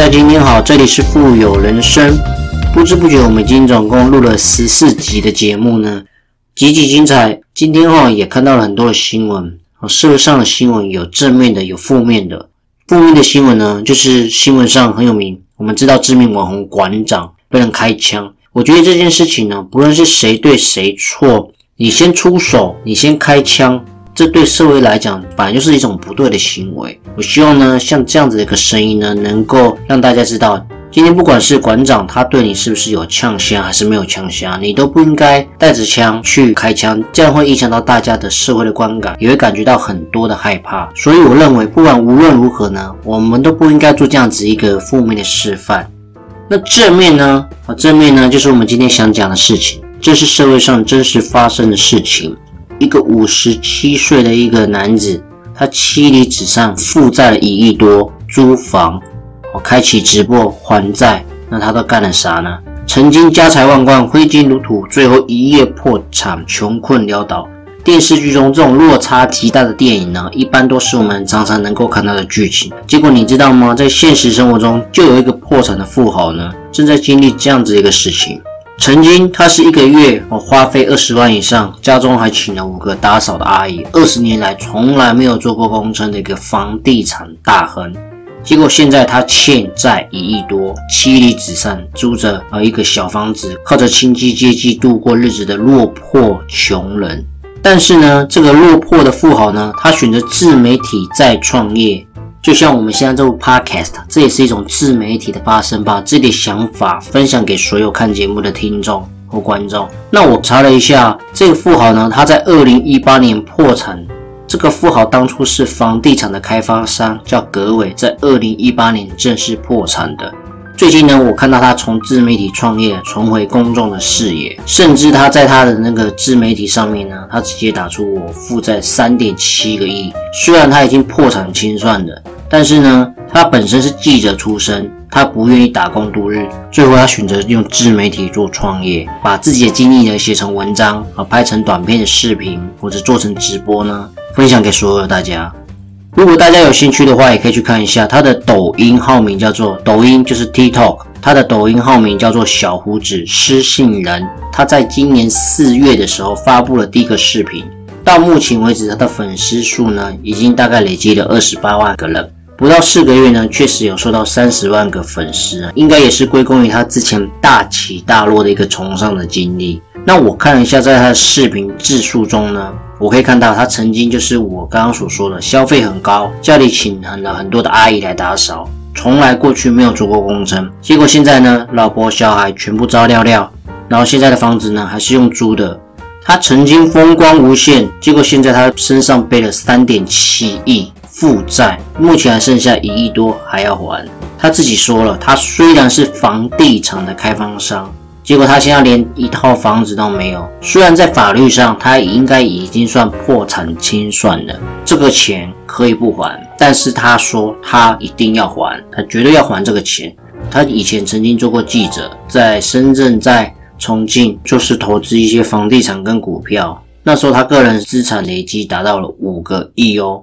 大家今天好，这里是富有人生。不知不觉，我们已经总共录了十四集的节目呢，集集精彩。今天哈也看到了很多的新闻，社会上的新闻有正面的，有负面的。负面的新闻呢，就是新闻上很有名，我们知道知名网红馆长被人开枪。我觉得这件事情呢，不论是谁对谁错，你先出手，你先开枪。这对社会来讲，本来就是一种不对的行为。我希望呢，像这样子的一个声音呢，能够让大家知道，今天不管是馆长他对你是不是有枪杀，还是没有枪杀，你都不应该带着枪去开枪，这样会影响到大家的社会的观感，也会感觉到很多的害怕。所以我认为，不管无论如何呢，我们都不应该做这样子一个负面的示范。那正面呢？啊，正面呢，就是我们今天想讲的事情，这是社会上真实发生的事情。一个五十七岁的一个男子，他妻离子散，负债了一亿多，租房，开启直播还债，那他都干了啥呢？曾经家财万贯，挥金如土，最后一夜破产，穷困潦倒。电视剧中这种落差极大的电影呢，一般都是我们常常能够看到的剧情。结果你知道吗？在现实生活中，就有一个破产的富豪呢，正在经历这样子一个事情。曾经，他是一个月我花费二十万以上，家中还请了五个打扫的阿姨，二十年来从来没有做过工程的一个房地产大亨。结果现在他欠债一亿多，妻离子散，租着呃一个小房子，靠着亲戚接济度过日子的落魄穷人。但是呢，这个落魄的富豪呢，他选择自媒体再创业。就像我们现在这部 podcast，这也是一种自媒体的发声，把自己的想法分享给所有看节目的听众和观众。那我查了一下，这个富豪呢，他在二零一八年破产。这个富豪当初是房地产的开发商，叫葛伟，在二零一八年正式破产的。最近呢，我看到他从自媒体创业重回公众的视野，甚至他在他的那个自媒体上面呢，他直接打出我负债三点七个亿。虽然他已经破产清算了，但是呢，他本身是记者出身，他不愿意打工度日，最后他选择用自媒体做创业，把自己的经历呢写成文章啊，拍成短片的视频，或者做成直播呢，分享给所有的大家。如果大家有兴趣的话，也可以去看一下他的抖音号名，叫做抖音就是 TikTok，他的抖音号名叫做小胡子失信人。他在今年四月的时候发布了第一个视频，到目前为止他的粉丝数呢，已经大概累积了二十八万个人。不到四个月呢，确实有收到三十万个粉丝，应该也是归功于他之前大起大落的一个崇尚的经历。那我看了一下，在他的视频字数中呢。我可以看到，他曾经就是我刚刚所说的，消费很高，家里请了很多的阿姨来打扫，从来过去没有做过工程。结果现在呢，老婆小孩全部招料料，然后现在的房子呢还是用租的。他曾经风光无限，结果现在他身上背了三点七亿负债，目前还剩下一亿多还要还。他自己说了，他虽然是房地产的开发商。结果他现在连一套房子都没有，虽然在法律上他应该已经算破产清算了，这个钱可以不还，但是他说他一定要还，他绝对要还这个钱。他以前曾经做过记者，在深圳、在重庆就是投资一些房地产跟股票，那时候他个人资产累积达到了五个亿哦。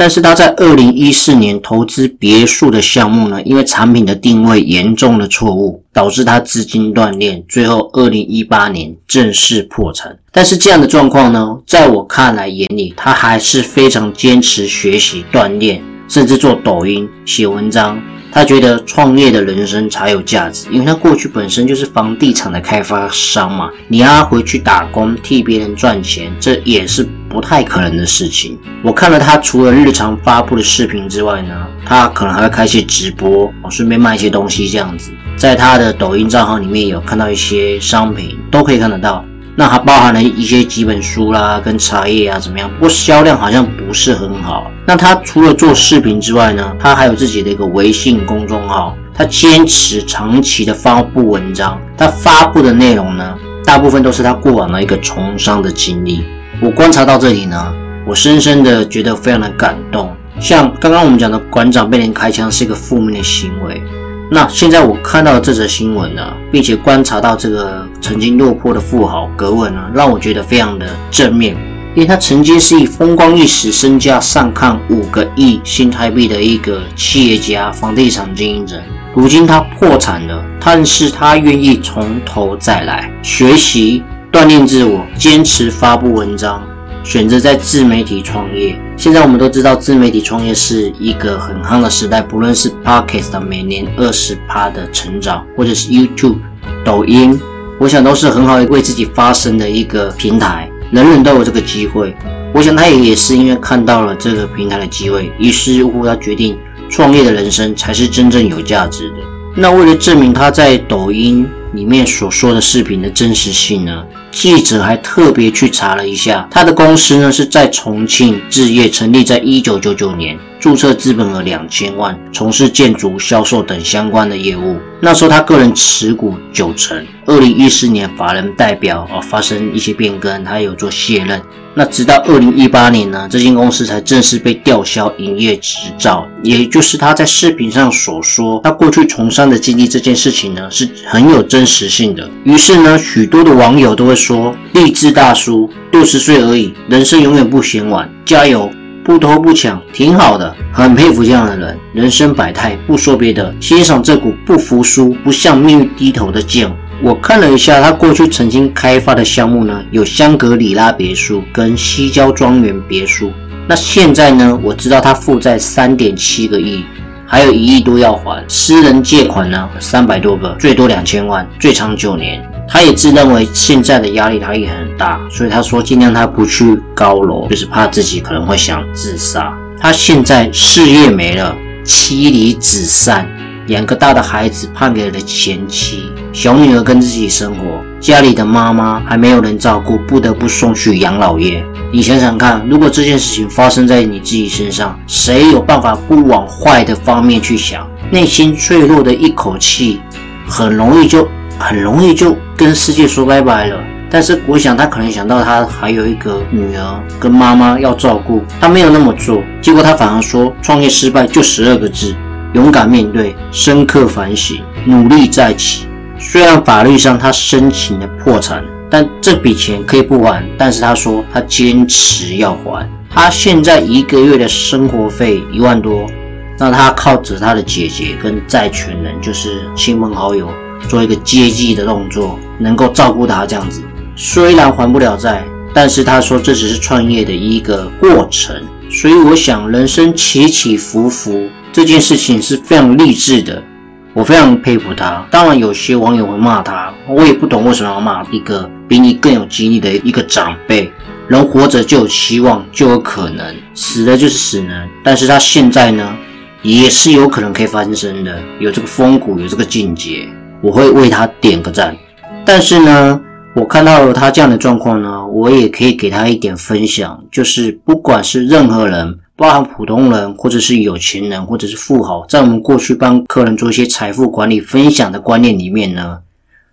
但是他在二零一四年投资别墅的项目呢，因为产品的定位严重的错误，导致他资金断裂，最后二零一八年正式破产。但是这样的状况呢，在我看来眼里，他还是非常坚持学习锻炼，甚至做抖音、写文章。他觉得创业的人生才有价值，因为他过去本身就是房地产的开发商嘛，你让他回去打工替别人赚钱，这也是不太可能的事情。我看了他除了日常发布的视频之外呢，他可能还会开些直播，顺便卖一些东西这样子。在他的抖音账号里面有看到一些商品，都可以看得到。那还包含了一些几本书啦，跟茶叶啊怎么样？不过销量好像不是很好。那他除了做视频之外呢，他还有自己的一个微信公众号，他坚持长期的发布文章。他发布的内容呢，大部分都是他过往的一个从商的经历。我观察到这里呢，我深深的觉得非常的感动。像刚刚我们讲的馆长被人开枪是一个负面的行为。那现在我看到这则新闻呢，并且观察到这个曾经落魄的富豪格文呢，让我觉得非常的正面。因为他曾经是以风光一时、身价上看五个亿新台币的一个企业家、房地产经营者。如今他破产了，但是他愿意从头再来，学习、锻炼自我，坚持发布文章，选择在自媒体创业。现在我们都知道，自媒体创业是一个很夯的时代，不论是 Podcast 每年二十趴的成长，或者是 YouTube、抖音，我想都是很好为自己发声的一个平台。人人都有这个机会，我想他也也是因为看到了这个平台的机会，于是乎他决定创业的人生才是真正有价值的。那为了证明他在抖音里面所说的视频的真实性呢，记者还特别去查了一下，他的公司呢是在重庆置业，成立在一九九九年。注册资本额两千万，从事建筑、销售等相关的业务。那时候他个人持股九成。二零一四年法人代表啊发生一些变更，他有做卸任。那直到二零一八年呢，这间公司才正式被吊销营业执照。也就是他在视频上所说，他过去从商的经历这件事情呢，是很有真真实性的。于是呢，许多的网友都会说：励志大叔，六十岁而已，人生永远不嫌晚，加油！不偷不抢，挺好的，很佩服这样的人。人生百态，不说别的，欣赏这股不服输、不向命运低头的劲。我看了一下他过去曾经开发的项目呢，有香格里拉别墅跟西郊庄园别墅。那现在呢，我知道他负债三点七个亿。还有一亿多要还，私人借款呢三百多个，最多两千万，最长九年。他也自认为现在的压力他也很大，所以他说尽量他不去高楼，就是怕自己可能会想自杀。他现在事业没了，妻离子散。两个大的孩子判给了前妻，小女儿跟自己生活，家里的妈妈还没有人照顾，不得不送去养老院。你想想看，如果这件事情发生在你自己身上，谁有办法不往坏的方面去想？内心脆弱的一口气，很容易就很容易就跟世界说拜拜了。但是我想他可能想到他还有一个女儿跟妈妈要照顾，他没有那么做，结果他反而说创业失败就十二个字。勇敢面对，深刻反省，努力再起。虽然法律上他申请了破产，但这笔钱可以不还。但是他说他坚持要还。他现在一个月的生活费一万多，那他靠着他的姐姐跟债权人，就是亲朋好友，做一个接济的动作，能够照顾他这样子。虽然还不了债，但是他说这只是创业的一个过程。所以我想，人生起起伏伏。这件事情是非常励志的，我非常佩服他。当然，有些网友会骂他，我也不懂为什么要骂一个比你更有经历的一个长辈。人活着就有希望，就有可能；死了就是死人。但是他现在呢，也是有可能可以翻身的，有这个风骨，有这个境界，我会为他点个赞。但是呢，我看到了他这样的状况呢，我也可以给他一点分享，就是不管是任何人。包含普通人，或者是有钱人，或者是富豪，在我们过去帮客人做一些财富管理分享的观念里面呢，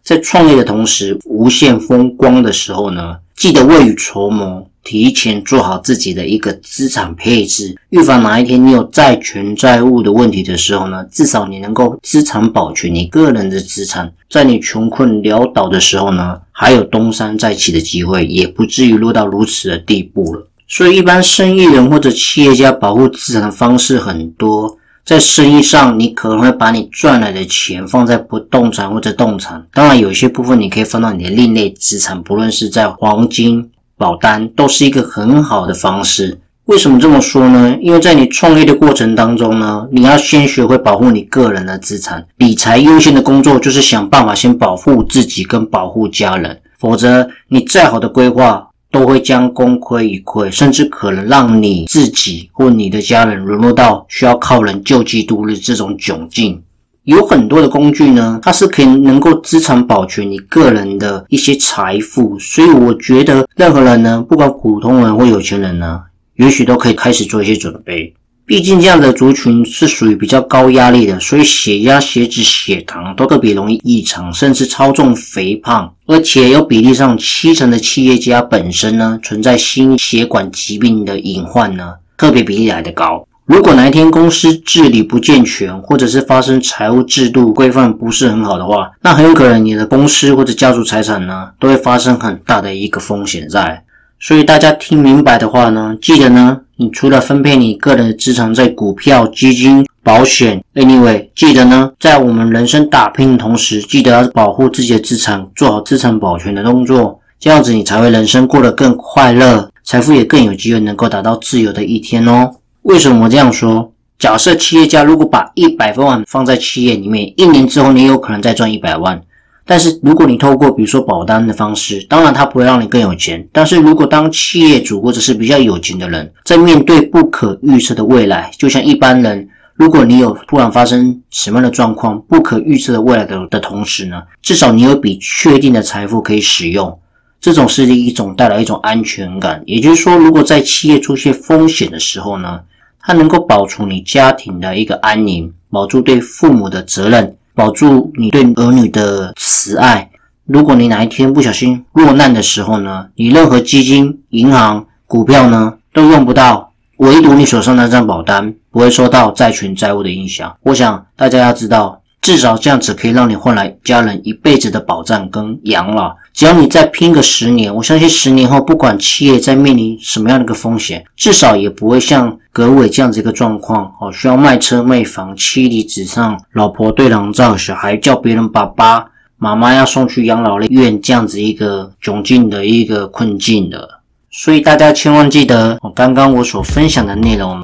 在创业的同时无限风光的时候呢，记得未雨绸缪，提前做好自己的一个资产配置，预防哪一天你有债权债务的问题的时候呢，至少你能够资产保全你个人的资产，在你穷困潦倒的时候呢，还有东山再起的机会，也不至于落到如此的地步了。所以，一般生意人或者企业家保护资产的方式很多。在生意上，你可能会把你赚来的钱放在不动产或者动产。当然，有些部分你可以放到你的另类资产，不论是在黄金、保单，都是一个很好的方式。为什么这么说呢？因为在你创业的过程当中呢，你要先学会保护你个人的资产。理财优先的工作就是想办法先保护自己跟保护家人，否则你再好的规划。都会将功亏一篑，甚至可能让你自己或你的家人沦落到需要靠人救济度日这种窘境。有很多的工具呢，它是可以能够资产保全你个人的一些财富，所以我觉得任何人呢，不管普通人或有钱人呢，也许都可以开始做一些准备。毕竟这样的族群是属于比较高压力的，所以血压、血脂、血糖都特别容易异常，甚至超重、肥胖，而且有比例上七成的企业家本身呢存在心血管疾病的隐患呢，特别比例来的高。如果哪一天公司治理不健全，或者是发生财务制度规范不是很好的话，那很有可能你的公司或者家族财产呢都会发生很大的一个风险在。所以大家听明白的话呢，记得呢，你除了分配你个人的资产在股票、基金、保险，anyway，记得呢，在我们人生打拼的同时，记得要保护自己的资产，做好资产保全的动作，这样子你才会人生过得更快乐，财富也更有机会能够达到自由的一天哦。为什么这样说？假设企业家如果把一百万放在企业里面，一年之后你有可能再赚一百万。但是如果你透过比如说保单的方式，当然它不会让你更有钱。但是如果当企业主或者是比较有钱的人，在面对不可预测的未来，就像一般人，如果你有突然发生什么样的状况，不可预测的未来的的同时呢，至少你有笔确定的财富可以使用，这种是一种带来一种安全感。也就是说，如果在企业出现风险的时候呢，它能够保住你家庭的一个安宁，保住对父母的责任。保住你对儿女的慈爱。如果你哪一天不小心落难的时候呢，你任何基金、银行、股票呢都用不到，唯独你手上那张保单不会受到债权债务的影响。我想大家要知道。至少这样子可以让你换来家人一辈子的保障跟养老。只要你再拼个十年，我相信十年后不管企业在面临什么样的一个风险，至少也不会像葛伟这样子一个状况哦，需要卖车卖房，妻离子散，老婆对狼照，小孩叫别人爸爸妈妈要送去养老院这样子一个窘境的一个困境的。所以大家千万记得我刚刚我所分享的内容。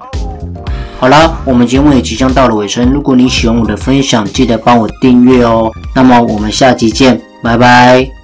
好了，我们节目也即将到了尾声。如果你喜欢我的分享，记得帮我订阅哦。那么我们下期见，拜拜。